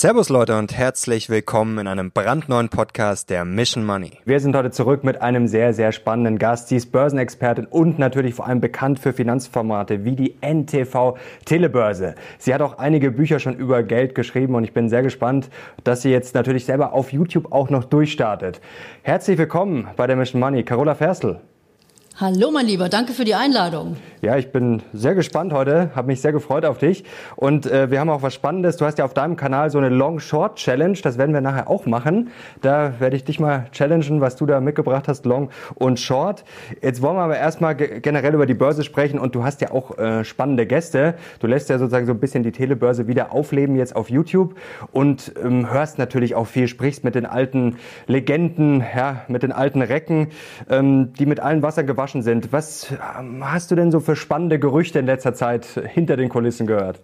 Servus Leute und herzlich willkommen in einem brandneuen Podcast der Mission Money. Wir sind heute zurück mit einem sehr, sehr spannenden Gast. Sie ist Börsenexpertin und natürlich vor allem bekannt für Finanzformate wie die NTV Telebörse. Sie hat auch einige Bücher schon über Geld geschrieben und ich bin sehr gespannt, dass sie jetzt natürlich selber auf YouTube auch noch durchstartet. Herzlich willkommen bei der Mission Money, Carola Ferstl. Hallo mein Lieber, danke für die Einladung. Ja, ich bin sehr gespannt heute, habe mich sehr gefreut auf dich. Und äh, wir haben auch was Spannendes. Du hast ja auf deinem Kanal so eine Long-Short-Challenge, das werden wir nachher auch machen. Da werde ich dich mal challengen, was du da mitgebracht hast, Long und Short. Jetzt wollen wir aber erstmal generell über die Börse sprechen und du hast ja auch äh, spannende Gäste. Du lässt ja sozusagen so ein bisschen die Telebörse wieder aufleben jetzt auf YouTube und ähm, hörst natürlich auch viel, sprichst mit den alten Legenden, ja, mit den alten Recken, ähm, die mit allen Wasser gewaschen überraschend sind. Was ähm, hast du denn so für spannende Gerüchte in letzter Zeit hinter den Kulissen gehört?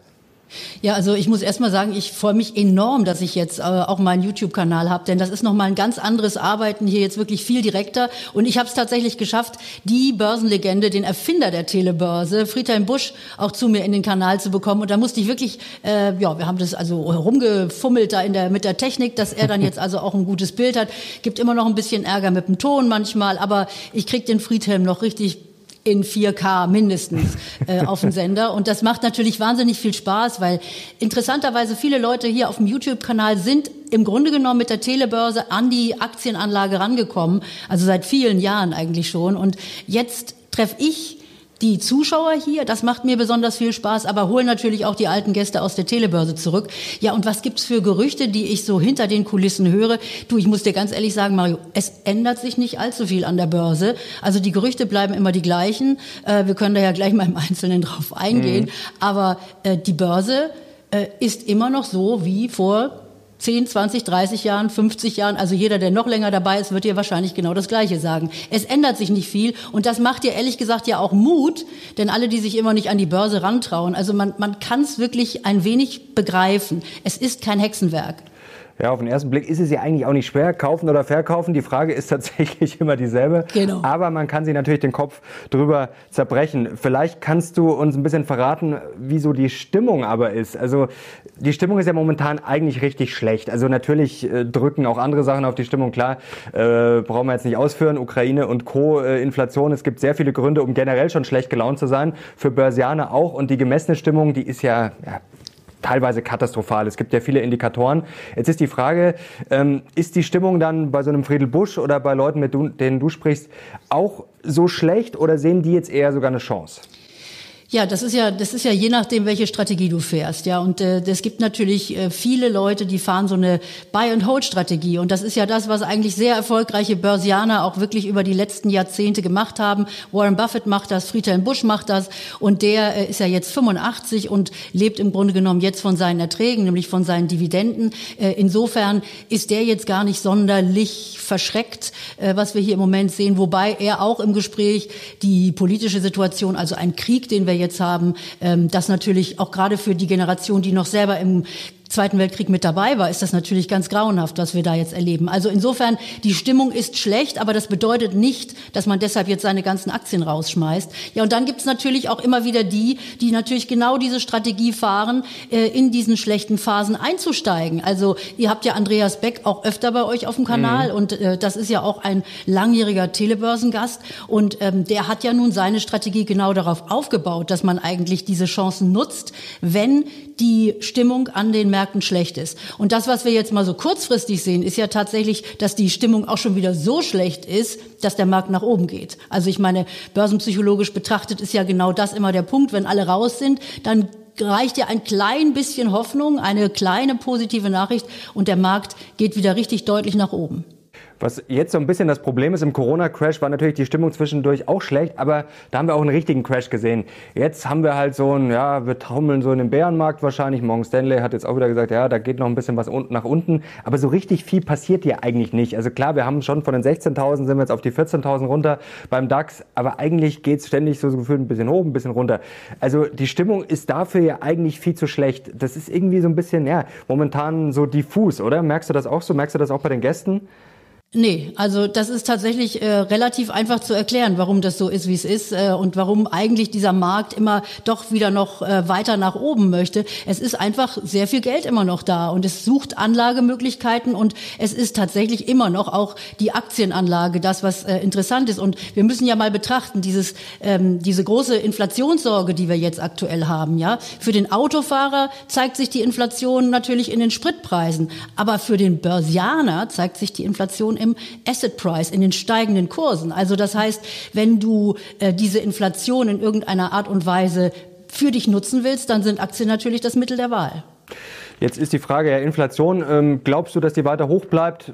Ja, also ich muss erst mal sagen, ich freue mich enorm, dass ich jetzt äh, auch meinen YouTube-Kanal habe, denn das ist nochmal ein ganz anderes Arbeiten hier jetzt wirklich viel direkter. Und ich habe es tatsächlich geschafft, die Börsenlegende, den Erfinder der Telebörse, Friedhelm Busch, auch zu mir in den Kanal zu bekommen. Und da musste ich wirklich, äh, ja, wir haben das also herumgefummelt da in der, mit der Technik, dass er dann jetzt also auch ein gutes Bild hat. Gibt immer noch ein bisschen Ärger mit dem Ton manchmal, aber ich krieg den Friedhelm noch richtig in 4K mindestens äh, auf dem Sender. Und das macht natürlich wahnsinnig viel Spaß, weil interessanterweise viele Leute hier auf dem YouTube-Kanal sind im Grunde genommen mit der Telebörse an die Aktienanlage rangekommen, also seit vielen Jahren eigentlich schon. Und jetzt treffe ich die Zuschauer hier, das macht mir besonders viel Spaß, aber holen natürlich auch die alten Gäste aus der Telebörse zurück. Ja, und was gibt's für Gerüchte, die ich so hinter den Kulissen höre? Du, ich muss dir ganz ehrlich sagen, Mario, es ändert sich nicht allzu viel an der Börse. Also die Gerüchte bleiben immer die gleichen. Äh, wir können da ja gleich mal im Einzelnen drauf eingehen. Mhm. Aber äh, die Börse äh, ist immer noch so wie vor 10, 20, 30 Jahren, 50 Jahren, also jeder, der noch länger dabei ist, wird dir wahrscheinlich genau das Gleiche sagen. Es ändert sich nicht viel und das macht dir ehrlich gesagt ja auch Mut, denn alle, die sich immer nicht an die Börse rantrauen, also man, man kann es wirklich ein wenig begreifen. Es ist kein Hexenwerk. Ja, auf den ersten Blick ist es ja eigentlich auch nicht schwer, kaufen oder verkaufen. Die Frage ist tatsächlich immer dieselbe. Genau. Aber man kann sich natürlich den Kopf drüber zerbrechen. Vielleicht kannst du uns ein bisschen verraten, wie so die Stimmung aber ist. Also die Stimmung ist ja momentan eigentlich richtig schlecht. Also natürlich äh, drücken auch andere Sachen auf die Stimmung. Klar, äh, brauchen wir jetzt nicht ausführen. Ukraine und Co. Äh, Inflation. Es gibt sehr viele Gründe, um generell schon schlecht gelaunt zu sein. Für Börsianer auch. Und die gemessene Stimmung, die ist ja, ja teilweise katastrophal. Es gibt ja viele Indikatoren. Jetzt ist die Frage, ähm, ist die Stimmung dann bei so einem Friedel Busch oder bei Leuten, mit denen du sprichst, auch so schlecht oder sehen die jetzt eher sogar eine Chance? Ja, das ist ja, das ist ja je nachdem, welche Strategie du fährst, ja. Und äh, es gibt natürlich äh, viele Leute, die fahren so eine Buy-and-Hold-Strategie. Und das ist ja das, was eigentlich sehr erfolgreiche Börsianer auch wirklich über die letzten Jahrzehnte gemacht haben. Warren Buffett macht das, Friedhelm Busch macht das. Und der äh, ist ja jetzt 85 und lebt im Grunde genommen jetzt von seinen Erträgen, nämlich von seinen Dividenden. Äh, insofern ist der jetzt gar nicht sonderlich verschreckt, äh, was wir hier im Moment sehen. Wobei er auch im Gespräch die politische Situation, also ein Krieg, den wir jetzt haben, ähm, das natürlich auch gerade für die Generation, die noch selber im Zweiten Weltkrieg mit dabei war, ist das natürlich ganz grauenhaft, was wir da jetzt erleben. Also insofern, die Stimmung ist schlecht, aber das bedeutet nicht, dass man deshalb jetzt seine ganzen Aktien rausschmeißt. Ja, und dann gibt's natürlich auch immer wieder die, die natürlich genau diese Strategie fahren, äh, in diesen schlechten Phasen einzusteigen. Also ihr habt ja Andreas Beck auch öfter bei euch auf dem Kanal mhm. und äh, das ist ja auch ein langjähriger Telebörsengast und ähm, der hat ja nun seine Strategie genau darauf aufgebaut, dass man eigentlich diese Chancen nutzt, wenn die Stimmung an den Märkten schlecht ist. Und das, was wir jetzt mal so kurzfristig sehen, ist ja tatsächlich, dass die Stimmung auch schon wieder so schlecht ist, dass der Markt nach oben geht. Also ich meine, börsenpsychologisch betrachtet ist ja genau das immer der Punkt. Wenn alle raus sind, dann reicht ja ein klein bisschen Hoffnung, eine kleine positive Nachricht und der Markt geht wieder richtig deutlich nach oben. Was jetzt so ein bisschen das Problem ist im Corona-Crash, war natürlich die Stimmung zwischendurch auch schlecht, aber da haben wir auch einen richtigen Crash gesehen. Jetzt haben wir halt so ein, ja, wir taumeln so in den Bärenmarkt wahrscheinlich. Morgan Stanley hat jetzt auch wieder gesagt, ja, da geht noch ein bisschen was nach unten, aber so richtig viel passiert hier eigentlich nicht. Also klar, wir haben schon von den 16.000 sind wir jetzt auf die 14.000 runter beim DAX, aber eigentlich geht's ständig so gefühlt ein bisschen hoch, ein bisschen runter. Also die Stimmung ist dafür ja eigentlich viel zu schlecht. Das ist irgendwie so ein bisschen, ja, momentan so diffus, oder? Merkst du das auch so? Merkst du das auch bei den Gästen? Nee, also das ist tatsächlich äh, relativ einfach zu erklären, warum das so ist, wie es ist äh, und warum eigentlich dieser Markt immer doch wieder noch äh, weiter nach oben möchte. Es ist einfach sehr viel Geld immer noch da und es sucht Anlagemöglichkeiten und es ist tatsächlich immer noch auch die Aktienanlage das, was äh, interessant ist. Und wir müssen ja mal betrachten, dieses, ähm, diese große Inflationssorge, die wir jetzt aktuell haben. Ja, Für den Autofahrer zeigt sich die Inflation natürlich in den Spritpreisen, aber für den Börsianer zeigt sich die Inflation im Asset Price, in den steigenden Kursen. Also das heißt, wenn du äh, diese Inflation in irgendeiner Art und Weise für dich nutzen willst, dann sind Aktien natürlich das Mittel der Wahl. Jetzt ist die Frage ja Inflation. Ähm, glaubst du, dass die weiter hoch bleibt?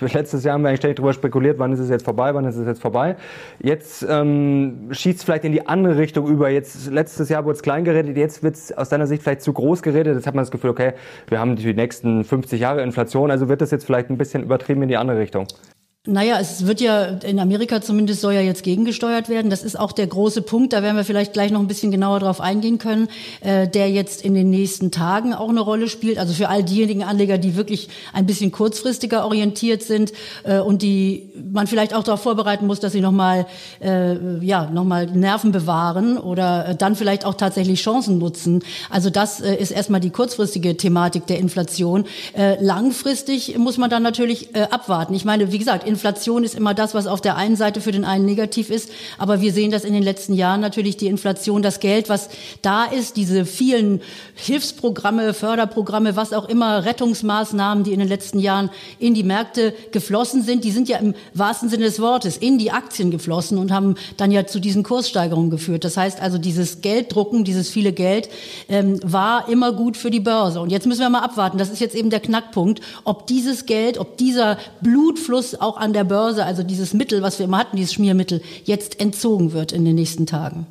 Letztes Jahr haben wir eigentlich ständig darüber spekuliert, wann ist es jetzt vorbei, wann ist es jetzt vorbei. Jetzt ähm, schießt es vielleicht in die andere Richtung über. Jetzt letztes Jahr wurde es klein geredet, jetzt wird es aus deiner Sicht vielleicht zu groß geredet. Jetzt hat man das Gefühl, okay, wir haben die nächsten 50 Jahre Inflation, also wird das jetzt vielleicht ein bisschen übertrieben in die andere Richtung. Naja, es wird ja in Amerika zumindest soll ja jetzt gegengesteuert werden. Das ist auch der große Punkt. Da werden wir vielleicht gleich noch ein bisschen genauer drauf eingehen können, äh, der jetzt in den nächsten Tagen auch eine Rolle spielt. Also für all diejenigen Anleger, die wirklich ein bisschen kurzfristiger orientiert sind äh, und die man vielleicht auch darauf vorbereiten muss, dass sie nochmal äh, ja nochmal Nerven bewahren oder äh, dann vielleicht auch tatsächlich Chancen nutzen. Also das äh, ist erstmal die kurzfristige Thematik der Inflation. Äh, langfristig muss man dann natürlich äh, abwarten. Ich meine, wie gesagt Inflation ist immer das, was auf der einen Seite für den einen negativ ist. Aber wir sehen das in den letzten Jahren natürlich, die Inflation, das Geld, was da ist, diese vielen Hilfsprogramme, Förderprogramme, was auch immer, Rettungsmaßnahmen, die in den letzten Jahren in die Märkte geflossen sind, die sind ja im wahrsten Sinne des Wortes in die Aktien geflossen und haben dann ja zu diesen Kurssteigerungen geführt. Das heißt also, dieses Gelddrucken, dieses viele Geld ähm, war immer gut für die Börse. Und jetzt müssen wir mal abwarten. Das ist jetzt eben der Knackpunkt, ob dieses Geld, ob dieser Blutfluss auch an der Börse, also dieses Mittel, was wir immer hatten, dieses Schmiermittel, jetzt entzogen wird in den nächsten Tagen.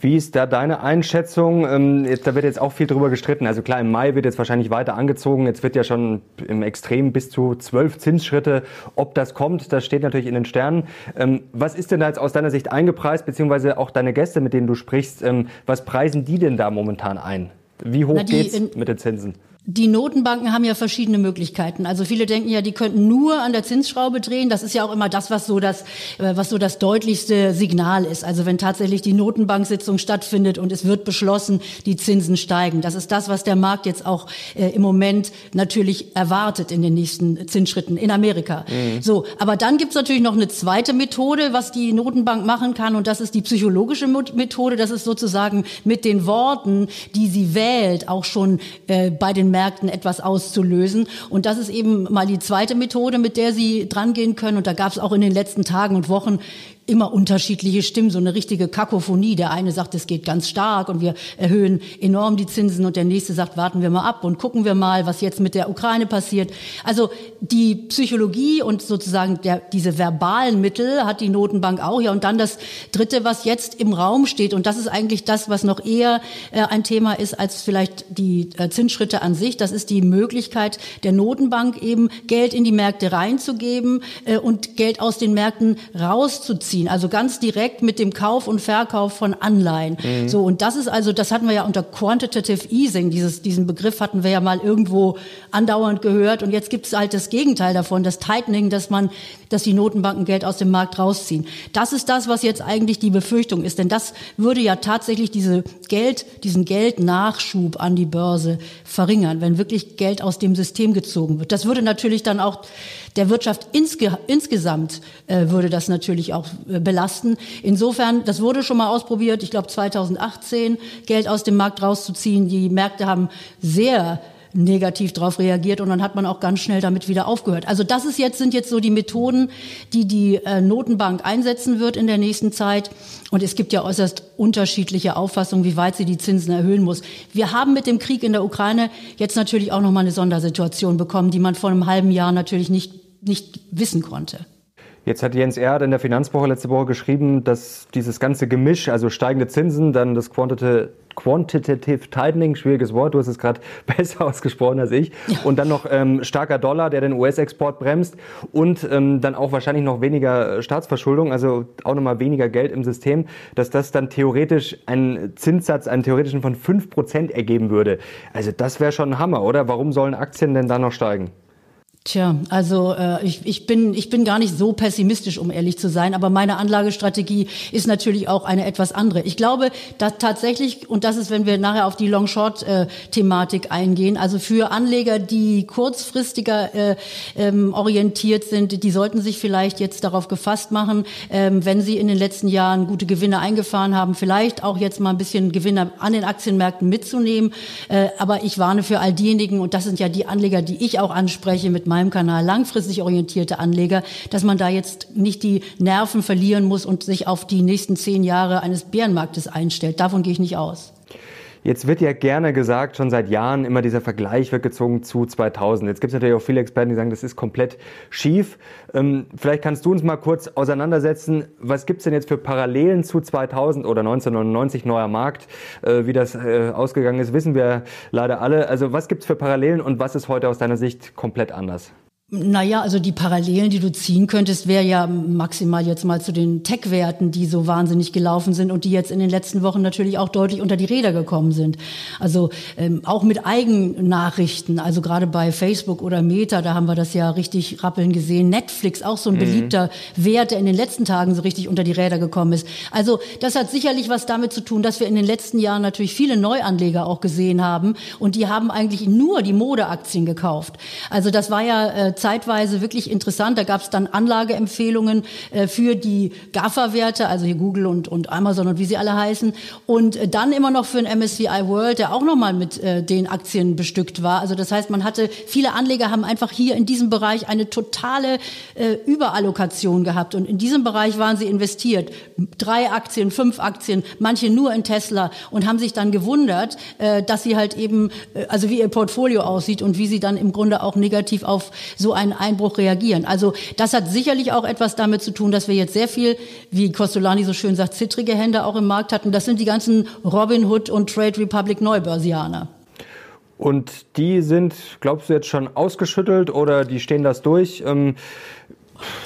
Wie ist da deine Einschätzung? Ähm, da wird jetzt auch viel drüber gestritten. Also klar, im Mai wird jetzt wahrscheinlich weiter angezogen. Jetzt wird ja schon im Extrem bis zu zwölf Zinsschritte. Ob das kommt, das steht natürlich in den Sternen. Ähm, was ist denn da jetzt aus deiner Sicht eingepreist, beziehungsweise auch deine Gäste, mit denen du sprichst, ähm, was preisen die denn da momentan ein? Wie hoch Na, geht's mit den Zinsen? Die Notenbanken haben ja verschiedene Möglichkeiten. Also viele denken ja, die könnten nur an der Zinsschraube drehen. Das ist ja auch immer das, was so das, äh, was so das deutlichste Signal ist. Also wenn tatsächlich die Notenbanksitzung stattfindet und es wird beschlossen, die Zinsen steigen. Das ist das, was der Markt jetzt auch äh, im Moment natürlich erwartet in den nächsten Zinsschritten in Amerika. Mhm. So, aber dann gibt's natürlich noch eine zweite Methode, was die Notenbank machen kann, und das ist die psychologische Methode. Das ist sozusagen mit den Worten, die sie wählt, auch schon äh, bei den Märkten etwas auszulösen. Und das ist eben mal die zweite Methode, mit der sie drangehen können. Und da gab es auch in den letzten Tagen und Wochen immer unterschiedliche Stimmen, so eine richtige Kakophonie. Der eine sagt, es geht ganz stark und wir erhöhen enorm die Zinsen und der nächste sagt, warten wir mal ab und gucken wir mal, was jetzt mit der Ukraine passiert. Also die Psychologie und sozusagen der, diese verbalen Mittel hat die Notenbank auch. Ja, und dann das Dritte, was jetzt im Raum steht und das ist eigentlich das, was noch eher äh, ein Thema ist als vielleicht die äh, Zinsschritte an sich. Das ist die Möglichkeit der Notenbank eben Geld in die Märkte reinzugeben äh, und Geld aus den Märkten rauszuziehen beziehen, also ganz direkt mit dem Kauf und Verkauf von Anleihen. Mhm. So und das ist also, das hatten wir ja unter Quantitative Easing, dieses, diesen Begriff hatten wir ja mal irgendwo andauernd gehört und jetzt gibt es halt das Gegenteil davon, das Tightening, dass man, dass die Notenbanken Geld aus dem Markt rausziehen. Das ist das, was jetzt eigentlich die Befürchtung ist, denn das würde ja tatsächlich diese Geld, diesen Geldnachschub an die Börse verringern, wenn wirklich Geld aus dem System gezogen wird. Das würde natürlich dann auch der Wirtschaft insge insgesamt äh, würde das natürlich auch belasten. Insofern, das wurde schon mal ausprobiert, ich glaube 2018, Geld aus dem Markt rauszuziehen. Die Märkte haben sehr negativ darauf reagiert und dann hat man auch ganz schnell damit wieder aufgehört. Also das ist jetzt sind jetzt so die Methoden, die die äh, Notenbank einsetzen wird in der nächsten Zeit und es gibt ja äußerst unterschiedliche Auffassungen, wie weit sie die Zinsen erhöhen muss. Wir haben mit dem Krieg in der Ukraine jetzt natürlich auch noch mal eine Sondersituation bekommen, die man vor einem halben Jahr natürlich nicht nicht wissen konnte. Jetzt hat Jens Erd in der Finanzwoche letzte Woche geschrieben, dass dieses ganze Gemisch, also steigende Zinsen, dann das Quantitative, Quantitative Tightening, schwieriges Wort, du hast es gerade besser ausgesprochen als ich, ja. und dann noch ähm, starker Dollar, der den US-Export bremst und ähm, dann auch wahrscheinlich noch weniger Staatsverschuldung, also auch nochmal weniger Geld im System, dass das dann theoretisch einen Zinssatz, einen theoretischen von 5% ergeben würde. Also das wäre schon ein Hammer, oder? Warum sollen Aktien denn da noch steigen? Tja, also äh, ich, ich, bin, ich bin gar nicht so pessimistisch, um ehrlich zu sein, aber meine Anlagestrategie ist natürlich auch eine etwas andere. Ich glaube, dass tatsächlich, und das ist, wenn wir nachher auf die Long-Short-Thematik eingehen, also für Anleger, die kurzfristiger äh, ähm, orientiert sind, die sollten sich vielleicht jetzt darauf gefasst machen, ähm, wenn sie in den letzten Jahren gute Gewinne eingefahren haben, vielleicht auch jetzt mal ein bisschen Gewinne an den Aktienmärkten mitzunehmen. Äh, aber ich warne für all diejenigen, und das sind ja die Anleger, die ich auch anspreche mit meinem meinem Kanal langfristig orientierte Anleger, dass man da jetzt nicht die Nerven verlieren muss und sich auf die nächsten zehn Jahre eines Bärenmarktes einstellt. Davon gehe ich nicht aus. Jetzt wird ja gerne gesagt, schon seit Jahren immer dieser Vergleich wird gezogen zu 2000. Jetzt gibt es natürlich auch viele Experten, die sagen, das ist komplett schief. Ähm, vielleicht kannst du uns mal kurz auseinandersetzen, was gibt es denn jetzt für Parallelen zu 2000 oder 1999 neuer Markt? Äh, wie das äh, ausgegangen ist, wissen wir leider alle. Also was gibt es für Parallelen und was ist heute aus deiner Sicht komplett anders? Naja, also die Parallelen, die du ziehen könntest, wäre ja maximal jetzt mal zu den Tech-Werten, die so wahnsinnig gelaufen sind und die jetzt in den letzten Wochen natürlich auch deutlich unter die Räder gekommen sind. Also ähm, auch mit Eigennachrichten, also gerade bei Facebook oder Meta, da haben wir das ja richtig rappeln gesehen. Netflix, auch so ein mhm. beliebter Wert, der in den letzten Tagen so richtig unter die Räder gekommen ist. Also das hat sicherlich was damit zu tun, dass wir in den letzten Jahren natürlich viele Neuanleger auch gesehen haben und die haben eigentlich nur die Modeaktien gekauft. Also das war ja äh, zeitweise wirklich interessant. Da gab es dann Anlageempfehlungen äh, für die GAFA-Werte, also hier Google und, und Amazon und wie sie alle heißen. Und äh, dann immer noch für den MSCI World, der auch nochmal mit äh, den Aktien bestückt war. Also das heißt, man hatte, viele Anleger haben einfach hier in diesem Bereich eine totale äh, Überallokation gehabt. Und in diesem Bereich waren sie investiert. Drei Aktien, fünf Aktien, manche nur in Tesla und haben sich dann gewundert, äh, dass sie halt eben, äh, also wie ihr Portfolio aussieht und wie sie dann im Grunde auch negativ auf so so einen Einbruch reagieren. Also das hat sicherlich auch etwas damit zu tun, dass wir jetzt sehr viel, wie Costolani so schön sagt, zittrige Hände auch im Markt hatten. Das sind die ganzen Robin Hood und Trade Republic Neubörsianer. Und die sind, glaubst du, jetzt schon ausgeschüttelt oder die stehen das durch? Ähm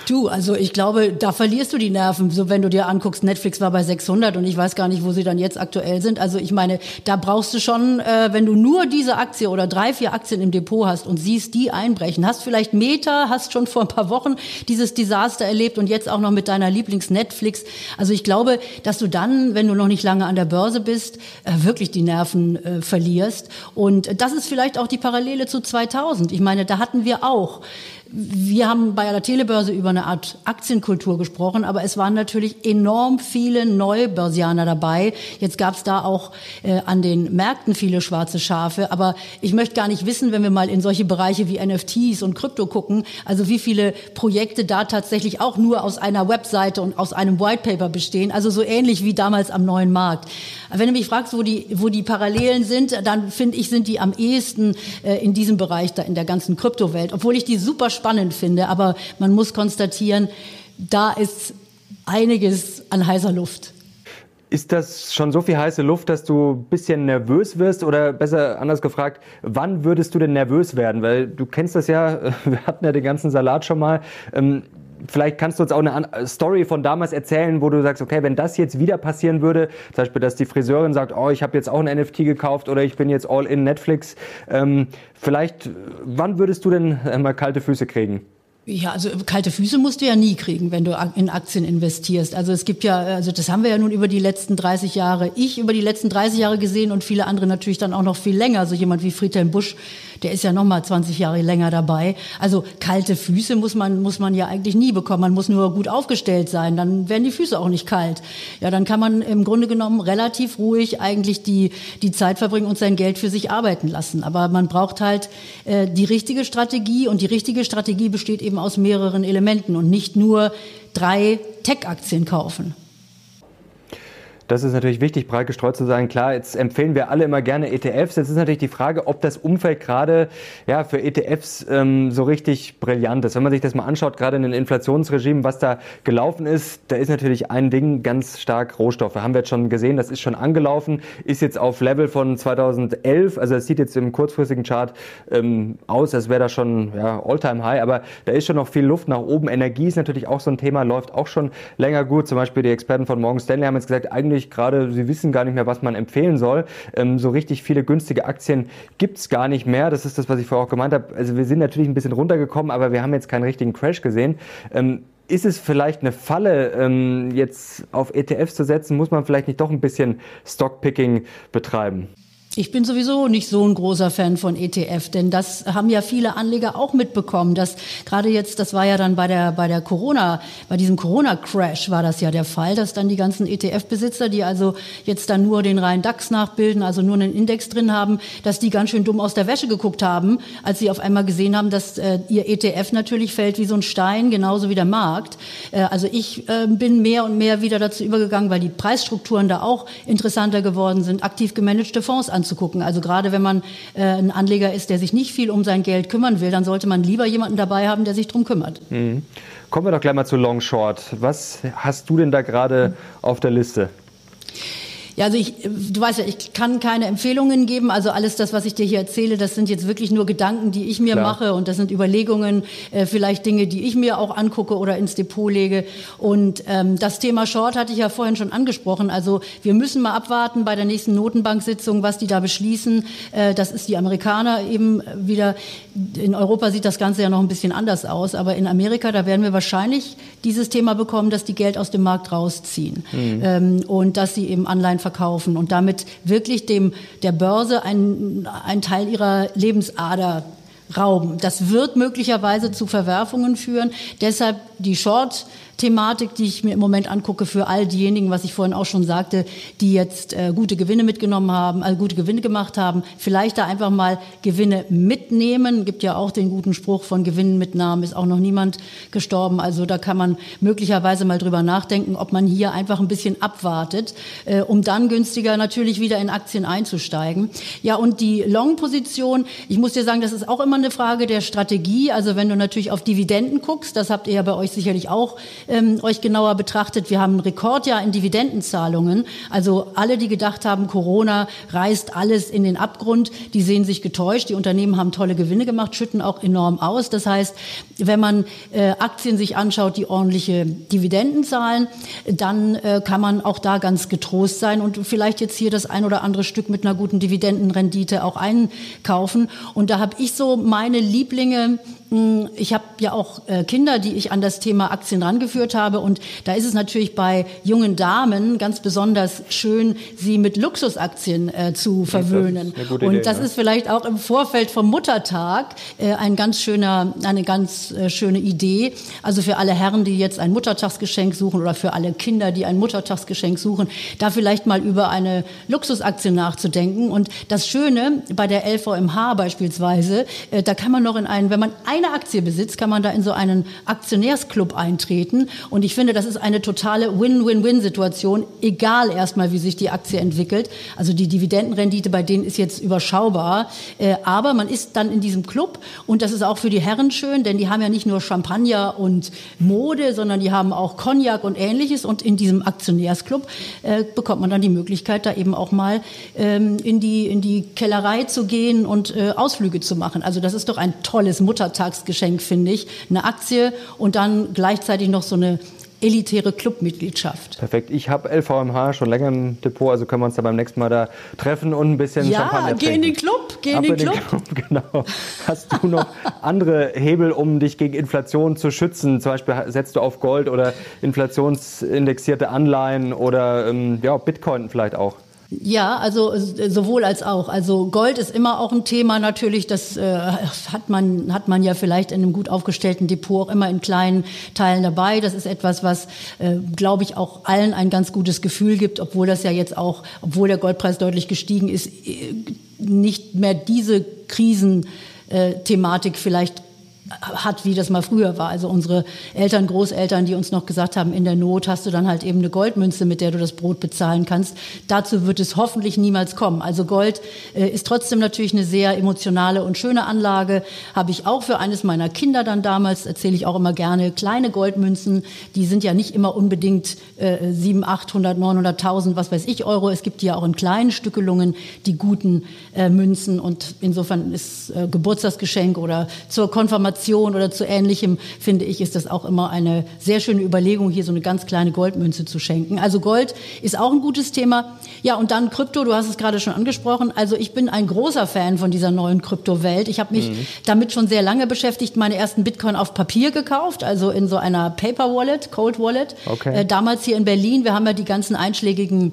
Du, also ich glaube, da verlierst du die Nerven, so wenn du dir anguckst, Netflix war bei 600 und ich weiß gar nicht, wo sie dann jetzt aktuell sind. Also ich meine, da brauchst du schon, äh, wenn du nur diese Aktie oder drei, vier Aktien im Depot hast und siehst die einbrechen, hast vielleicht Meta, hast schon vor ein paar Wochen dieses Desaster erlebt und jetzt auch noch mit deiner Lieblings-Netflix. Also ich glaube, dass du dann, wenn du noch nicht lange an der Börse bist, äh, wirklich die Nerven äh, verlierst. Und das ist vielleicht auch die Parallele zu 2000. Ich meine, da hatten wir auch wir haben bei der Telebörse über eine Art Aktienkultur gesprochen, aber es waren natürlich enorm viele Neubörsianer dabei. Jetzt gab es da auch äh, an den Märkten viele schwarze Schafe, aber ich möchte gar nicht wissen, wenn wir mal in solche Bereiche wie NFTs und Krypto gucken, also wie viele Projekte da tatsächlich auch nur aus einer Webseite und aus einem Whitepaper bestehen, also so ähnlich wie damals am neuen Markt. Wenn du mich fragst, wo die, wo die Parallelen sind, dann finde ich, sind die am ehesten äh, in diesem Bereich da in der ganzen Kryptowelt, obwohl ich die super spannend finde. Aber man muss konstatieren, da ist einiges an heißer Luft. Ist das schon so viel heiße Luft, dass du ein bisschen nervös wirst? Oder besser anders gefragt, wann würdest du denn nervös werden? Weil du kennst das ja, wir hatten ja den ganzen Salat schon mal. Ähm, vielleicht kannst du uns auch eine Story von damals erzählen, wo du sagst, okay, wenn das jetzt wieder passieren würde, zum Beispiel, dass die Friseurin sagt, oh, ich habe jetzt auch ein NFT gekauft oder ich bin jetzt all in Netflix. Ähm, vielleicht, wann würdest du denn mal kalte Füße kriegen? Ja, also kalte Füße musst du ja nie kriegen, wenn du in Aktien investierst. Also es gibt ja, also das haben wir ja nun über die letzten 30 Jahre, ich über die letzten 30 Jahre gesehen und viele andere natürlich dann auch noch viel länger. Also jemand wie Friedhelm Busch, der ist ja noch mal 20 Jahre länger dabei. Also kalte Füße muss man, muss man ja eigentlich nie bekommen. Man muss nur gut aufgestellt sein, dann werden die Füße auch nicht kalt. Ja, dann kann man im Grunde genommen relativ ruhig eigentlich die, die Zeit verbringen und sein Geld für sich arbeiten lassen. Aber man braucht halt äh, die richtige Strategie und die richtige Strategie besteht eben aus mehreren Elementen und nicht nur drei Tech-Aktien kaufen. Das ist natürlich wichtig, breit gestreut zu sein. Klar, jetzt empfehlen wir alle immer gerne ETFs. Jetzt ist natürlich die Frage, ob das Umfeld gerade ja, für ETFs ähm, so richtig brillant ist. Wenn man sich das mal anschaut, gerade in den Inflationsregimen, was da gelaufen ist, da ist natürlich ein Ding ganz stark Rohstoffe. Haben wir jetzt schon gesehen, das ist schon angelaufen, ist jetzt auf Level von 2011. Also es sieht jetzt im kurzfristigen Chart ähm, aus, als wäre das schon ja, All-Time-High. Aber da ist schon noch viel Luft nach oben. Energie ist natürlich auch so ein Thema, läuft auch schon länger gut. Zum Beispiel die Experten von Morgan Stanley haben jetzt gesagt, eigentlich wirklich gerade, Sie wissen gar nicht mehr, was man empfehlen soll. Ähm, so richtig viele günstige Aktien gibt's gar nicht mehr. Das ist das, was ich vorher auch gemeint habe. Also wir sind natürlich ein bisschen runtergekommen, aber wir haben jetzt keinen richtigen Crash gesehen. Ähm, ist es vielleicht eine Falle, ähm, jetzt auf ETFs zu setzen? Muss man vielleicht nicht doch ein bisschen Stockpicking betreiben? Ich bin sowieso nicht so ein großer Fan von ETF, denn das haben ja viele Anleger auch mitbekommen, dass gerade jetzt, das war ja dann bei der, bei der Corona, bei diesem Corona-Crash war das ja der Fall, dass dann die ganzen ETF-Besitzer, die also jetzt dann nur den reinen DAX nachbilden, also nur einen Index drin haben, dass die ganz schön dumm aus der Wäsche geguckt haben, als sie auf einmal gesehen haben, dass äh, ihr ETF natürlich fällt wie so ein Stein, genauso wie der Markt. Äh, also ich äh, bin mehr und mehr wieder dazu übergegangen, weil die Preisstrukturen da auch interessanter geworden sind, aktiv gemanagte Fonds an anzugucken. Also gerade wenn man äh, ein Anleger ist, der sich nicht viel um sein Geld kümmern will, dann sollte man lieber jemanden dabei haben, der sich darum kümmert. Mhm. Kommen wir doch gleich mal zu Long Short. Was hast du denn da gerade auf der Liste? Ja, also ich, du weißt ja, ich kann keine Empfehlungen geben. Also alles das, was ich dir hier erzähle, das sind jetzt wirklich nur Gedanken, die ich mir Klar. mache und das sind Überlegungen, äh, vielleicht Dinge, die ich mir auch angucke oder ins Depot lege. Und ähm, das Thema Short hatte ich ja vorhin schon angesprochen. Also wir müssen mal abwarten bei der nächsten Notenbanksitzung, was die da beschließen. Äh, das ist die Amerikaner eben wieder. In Europa sieht das Ganze ja noch ein bisschen anders aus, aber in Amerika, da werden wir wahrscheinlich dieses Thema bekommen, dass die Geld aus dem Markt rausziehen mhm. ähm, und dass sie eben Anleihen verkaufen und damit wirklich dem, der Börse einen, einen Teil ihrer Lebensader rauben. Das wird möglicherweise zu Verwerfungen führen. Deshalb die Short Thematik, die ich mir im Moment angucke für all diejenigen, was ich vorhin auch schon sagte, die jetzt äh, gute Gewinne mitgenommen haben, also gute Gewinne gemacht haben, vielleicht da einfach mal Gewinne mitnehmen. Gibt ja auch den guten Spruch von Gewinnmitnahmen ist auch noch niemand gestorben. Also da kann man möglicherweise mal drüber nachdenken, ob man hier einfach ein bisschen abwartet, äh, um dann günstiger natürlich wieder in Aktien einzusteigen. Ja, und die Long-Position, ich muss dir sagen, das ist auch immer eine Frage der Strategie. Also wenn du natürlich auf Dividenden guckst, das habt ihr ja bei euch sicherlich auch ähm, euch genauer betrachtet, wir haben ein Rekordjahr in Dividendenzahlungen. Also alle, die gedacht haben, Corona reißt alles in den Abgrund, die sehen sich getäuscht. Die Unternehmen haben tolle Gewinne gemacht, schütten auch enorm aus. Das heißt, wenn man äh, Aktien sich anschaut, die ordentliche Dividenden zahlen, dann äh, kann man auch da ganz getrost sein und vielleicht jetzt hier das ein oder andere Stück mit einer guten Dividendenrendite auch einkaufen. Und da habe ich so meine Lieblinge hm, ich habe ja auch äh, Kinder, die ich an das Thema Aktien rangeführt habe. Und da ist es natürlich bei jungen Damen ganz besonders schön, sie mit Luxusaktien äh, zu verwöhnen. Das und Idee, das ja. ist vielleicht auch im Vorfeld vom Muttertag äh, ein ganz schöner, eine ganz äh, schöne Idee. Also für alle Herren, die jetzt ein Muttertagsgeschenk suchen oder für alle Kinder, die ein Muttertagsgeschenk suchen, da vielleicht mal über eine Luxusaktie nachzudenken. Und das Schöne bei der LVMH beispielsweise, äh, da kann man noch in einen, wenn man ein eine Aktie besitzt, kann man da in so einen Aktionärsclub eintreten. Und ich finde, das ist eine totale Win-Win-Win-Situation, egal erstmal, wie sich die Aktie entwickelt. Also die Dividendenrendite bei denen ist jetzt überschaubar. Äh, aber man ist dann in diesem Club und das ist auch für die Herren schön, denn die haben ja nicht nur Champagner und Mode, sondern die haben auch Cognac und ähnliches. Und in diesem Aktionärsclub äh, bekommt man dann die Möglichkeit, da eben auch mal ähm, in, die, in die Kellerei zu gehen und äh, Ausflüge zu machen. Also das ist doch ein tolles Muttertag Geburtstagsgeschenk, finde ich. Eine Aktie und dann gleichzeitig noch so eine elitäre Clubmitgliedschaft. Perfekt. Ich habe LVMH schon länger im Depot, also können wir uns da beim nächsten Mal da treffen und ein bisschen ja, Champagner trinken. Ja, geh in den Club, geh in den, in den Club. Club. Genau. Hast du noch andere Hebel, um dich gegen Inflation zu schützen? Zum Beispiel setzt du auf Gold oder inflationsindexierte Anleihen oder ähm, ja, Bitcoin vielleicht auch? Ja, also äh, sowohl als auch. Also Gold ist immer auch ein Thema natürlich. Das äh, hat man hat man ja vielleicht in einem gut aufgestellten Depot auch immer in kleinen Teilen dabei. Das ist etwas, was äh, glaube ich auch allen ein ganz gutes Gefühl gibt, obwohl das ja jetzt auch, obwohl der Goldpreis deutlich gestiegen ist, äh, nicht mehr diese Krisenthematik vielleicht hat, wie das mal früher war. Also unsere Eltern, Großeltern, die uns noch gesagt haben, in der Not hast du dann halt eben eine Goldmünze, mit der du das Brot bezahlen kannst. Dazu wird es hoffentlich niemals kommen. Also Gold äh, ist trotzdem natürlich eine sehr emotionale und schöne Anlage. Habe ich auch für eines meiner Kinder dann damals, erzähle ich auch immer gerne, kleine Goldmünzen. Die sind ja nicht immer unbedingt äh, 7, 800, 900.000, was weiß ich, Euro. Es gibt ja auch in kleinen Stückelungen die guten äh, Münzen. Und insofern ist äh, Geburtstagsgeschenk oder zur Konfirmation Inflation oder zu ähnlichem, finde ich, ist das auch immer eine sehr schöne Überlegung, hier so eine ganz kleine Goldmünze zu schenken. Also Gold ist auch ein gutes Thema. Ja, und dann Krypto, du hast es gerade schon angesprochen. Also ich bin ein großer Fan von dieser neuen Kryptowelt. Ich habe mich mhm. damit schon sehr lange beschäftigt, meine ersten Bitcoin auf Papier gekauft, also in so einer Paper Wallet, Cold Wallet. Okay. Äh, damals hier in Berlin, wir haben ja die ganzen einschlägigen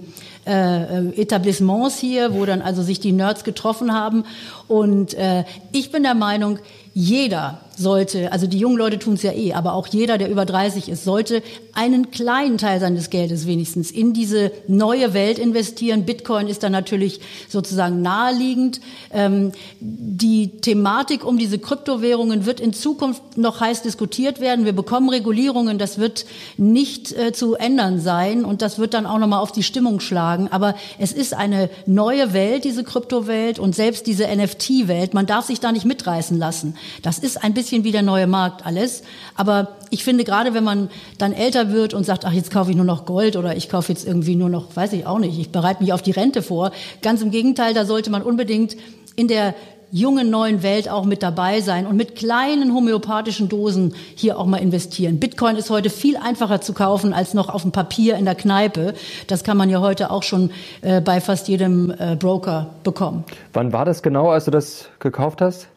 äh, Etablissements hier, wo dann also sich die Nerds getroffen haben. Und äh, ich bin der Meinung, jeder sollte, also die jungen Leute tun es ja eh, aber auch jeder, der über 30 ist, sollte einen kleinen Teil seines Geldes wenigstens in diese neue Welt investieren. Bitcoin ist dann natürlich sozusagen naheliegend. Ähm, die Thematik um diese Kryptowährungen wird in Zukunft noch heiß diskutiert werden. Wir bekommen Regulierungen, das wird nicht äh, zu ändern sein und das wird dann auch nochmal auf die Stimmung schlagen. Aber es ist eine neue Welt, diese Kryptowelt und selbst diese NFT-Welt. Man darf sich da nicht mitreißen lassen. Das ist ein bisschen wie der neue Markt alles. Aber ich finde, gerade wenn man dann älter wird und sagt, ach, jetzt kaufe ich nur noch Gold oder ich kaufe jetzt irgendwie nur noch, weiß ich auch nicht, ich bereite mich auf die Rente vor. Ganz im Gegenteil, da sollte man unbedingt in der jungen neuen Welt auch mit dabei sein und mit kleinen homöopathischen Dosen hier auch mal investieren. Bitcoin ist heute viel einfacher zu kaufen als noch auf dem Papier in der Kneipe. Das kann man ja heute auch schon äh, bei fast jedem äh, Broker bekommen. Wann war das genau, als du das gekauft hast?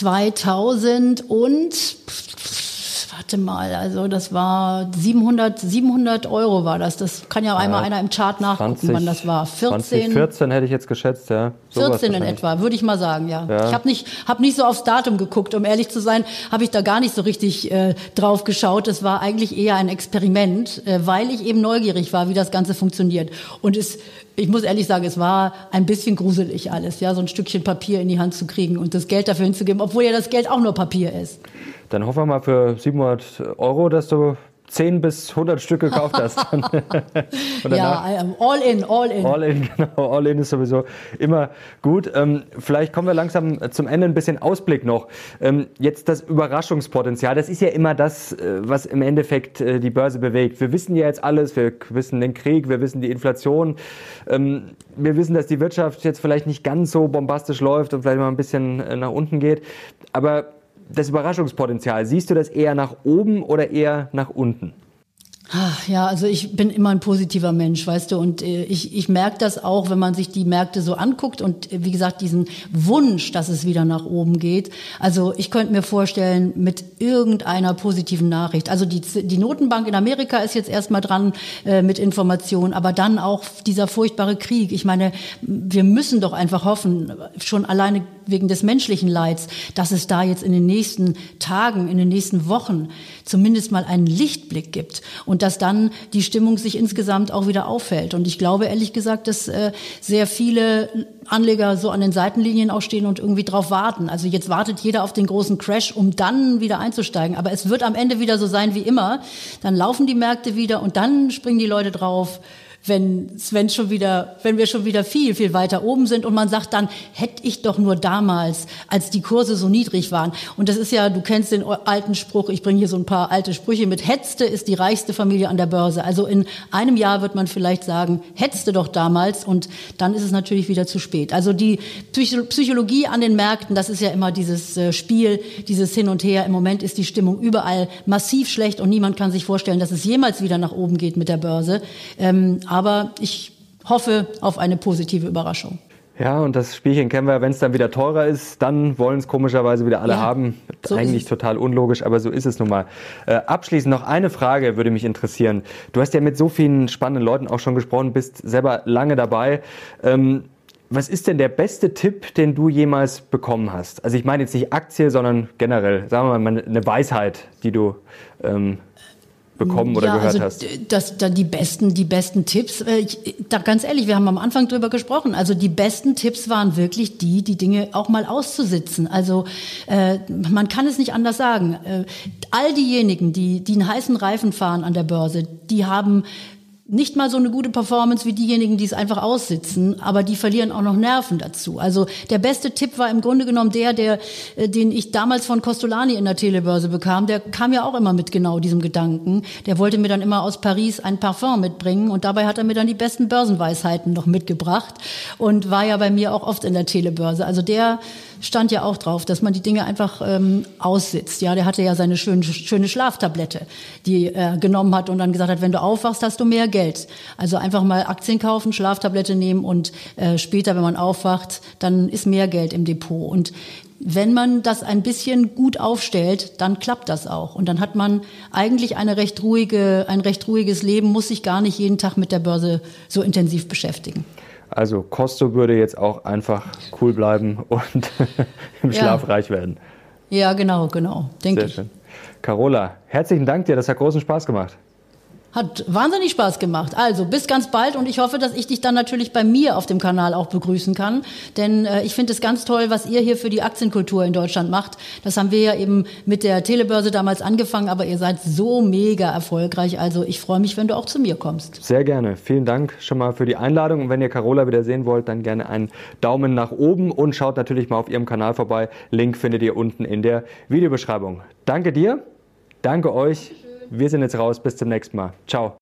2000 und warte mal, also das war 700, 700 Euro war das. Das kann ja, ja einmal einer im Chart nachgucken, 20, wann das war. 14, 2014 hätte ich jetzt geschätzt, ja. 14 in etwa, würde ich mal sagen, ja. ja. Ich habe nicht, hab nicht so aufs Datum geguckt, um ehrlich zu sein, habe ich da gar nicht so richtig äh, drauf geschaut. Es war eigentlich eher ein Experiment, äh, weil ich eben neugierig war, wie das Ganze funktioniert. Und es ich muss ehrlich sagen, es war ein bisschen gruselig alles, ja, so ein Stückchen Papier in die Hand zu kriegen und das Geld dafür hinzugeben, obwohl ja das Geld auch nur Papier ist. Dann hoffen wir mal für 700 Euro, dass du 10 bis 100 Stück gekauft hast. ja, all in, all in. All in, genau. All in ist sowieso immer gut. Ähm, vielleicht kommen wir langsam zum Ende ein bisschen Ausblick noch. Ähm, jetzt das Überraschungspotenzial, das ist ja immer das, äh, was im Endeffekt äh, die Börse bewegt. Wir wissen ja jetzt alles, wir wissen den Krieg, wir wissen die Inflation. Ähm, wir wissen, dass die Wirtschaft jetzt vielleicht nicht ganz so bombastisch läuft und vielleicht mal ein bisschen äh, nach unten geht. Aber das Überraschungspotenzial, siehst du das eher nach oben oder eher nach unten? Ach, ja, also ich bin immer ein positiver Mensch, weißt du, und äh, ich, ich merke das auch, wenn man sich die Märkte so anguckt und äh, wie gesagt, diesen Wunsch, dass es wieder nach oben geht. Also ich könnte mir vorstellen, mit irgendeiner positiven Nachricht. Also die, die Notenbank in Amerika ist jetzt erstmal dran äh, mit Informationen, aber dann auch dieser furchtbare Krieg. Ich meine, wir müssen doch einfach hoffen, schon alleine wegen des menschlichen Leids, dass es da jetzt in den nächsten Tagen, in den nächsten Wochen zumindest mal einen Lichtblick gibt und dass dann die Stimmung sich insgesamt auch wieder auffällt. Und ich glaube ehrlich gesagt, dass äh, sehr viele Anleger so an den Seitenlinien auch stehen und irgendwie drauf warten. Also jetzt wartet jeder auf den großen Crash, um dann wieder einzusteigen. Aber es wird am Ende wieder so sein wie immer. Dann laufen die Märkte wieder und dann springen die Leute drauf wenn, wenn schon wieder, wenn wir schon wieder viel, viel weiter oben sind und man sagt dann, hätte ich doch nur damals, als die Kurse so niedrig waren. Und das ist ja, du kennst den alten Spruch, ich bringe hier so ein paar alte Sprüche mit, Hetzte ist die reichste Familie an der Börse. Also in einem Jahr wird man vielleicht sagen, hetzte doch damals und dann ist es natürlich wieder zu spät. Also die Psychologie an den Märkten, das ist ja immer dieses äh, Spiel, dieses Hin und Her. Im Moment ist die Stimmung überall massiv schlecht und niemand kann sich vorstellen, dass es jemals wieder nach oben geht mit der Börse. Ähm, aber ich hoffe auf eine positive Überraschung. Ja, und das Spielchen kennen wir, wenn es dann wieder teurer ist, dann wollen es komischerweise wieder alle ja, haben. So Eigentlich total unlogisch, aber so ist es nun mal. Äh, abschließend noch eine Frage würde mich interessieren. Du hast ja mit so vielen spannenden Leuten auch schon gesprochen, bist selber lange dabei. Ähm, was ist denn der beste Tipp, den du jemals bekommen hast? Also ich meine jetzt nicht Aktie, sondern generell, sagen wir mal, eine Weisheit, die du ähm, bekommen oder ja, gehört also hast? Das, da die besten, die besten Tipps. Äh, ich, da ganz ehrlich, wir haben am Anfang drüber gesprochen. Also die besten Tipps waren wirklich die, die Dinge auch mal auszusitzen. Also äh, man kann es nicht anders sagen. Äh, all diejenigen, die, die einen heißen Reifen fahren an der Börse, die haben nicht mal so eine gute Performance wie diejenigen, die es einfach aussitzen, aber die verlieren auch noch Nerven dazu. Also der beste Tipp war im Grunde genommen der, der äh, den ich damals von Costolani in der Telebörse bekam. Der kam ja auch immer mit genau diesem Gedanken. Der wollte mir dann immer aus Paris ein Parfum mitbringen und dabei hat er mir dann die besten Börsenweisheiten noch mitgebracht und war ja bei mir auch oft in der Telebörse. Also der stand ja auch drauf, dass man die Dinge einfach ähm, aussitzt. Ja, der hatte ja seine schöne, schöne Schlaftablette, die er genommen hat und dann gesagt hat, wenn du aufwachst, hast du mehr Geld. Also einfach mal Aktien kaufen, Schlaftablette nehmen und äh, später, wenn man aufwacht, dann ist mehr Geld im Depot. Und wenn man das ein bisschen gut aufstellt, dann klappt das auch. Und dann hat man eigentlich eine recht ruhige, ein recht ruhiges Leben, muss sich gar nicht jeden Tag mit der Börse so intensiv beschäftigen. Also Costo würde jetzt auch einfach cool bleiben und im Schlaf ja. reich werden. Ja, genau, genau, denke ich. Schön. Carola, herzlichen Dank dir, das hat großen Spaß gemacht. Hat wahnsinnig Spaß gemacht. Also bis ganz bald und ich hoffe, dass ich dich dann natürlich bei mir auf dem Kanal auch begrüßen kann. Denn äh, ich finde es ganz toll, was ihr hier für die Aktienkultur in Deutschland macht. Das haben wir ja eben mit der Telebörse damals angefangen, aber ihr seid so mega erfolgreich. Also ich freue mich, wenn du auch zu mir kommst. Sehr gerne. Vielen Dank schon mal für die Einladung. Und wenn ihr Carola wieder sehen wollt, dann gerne einen Daumen nach oben und schaut natürlich mal auf ihrem Kanal vorbei. Link findet ihr unten in der Videobeschreibung. Danke dir. Danke euch. Wir sind jetzt raus. Bis zum nächsten Mal. Ciao.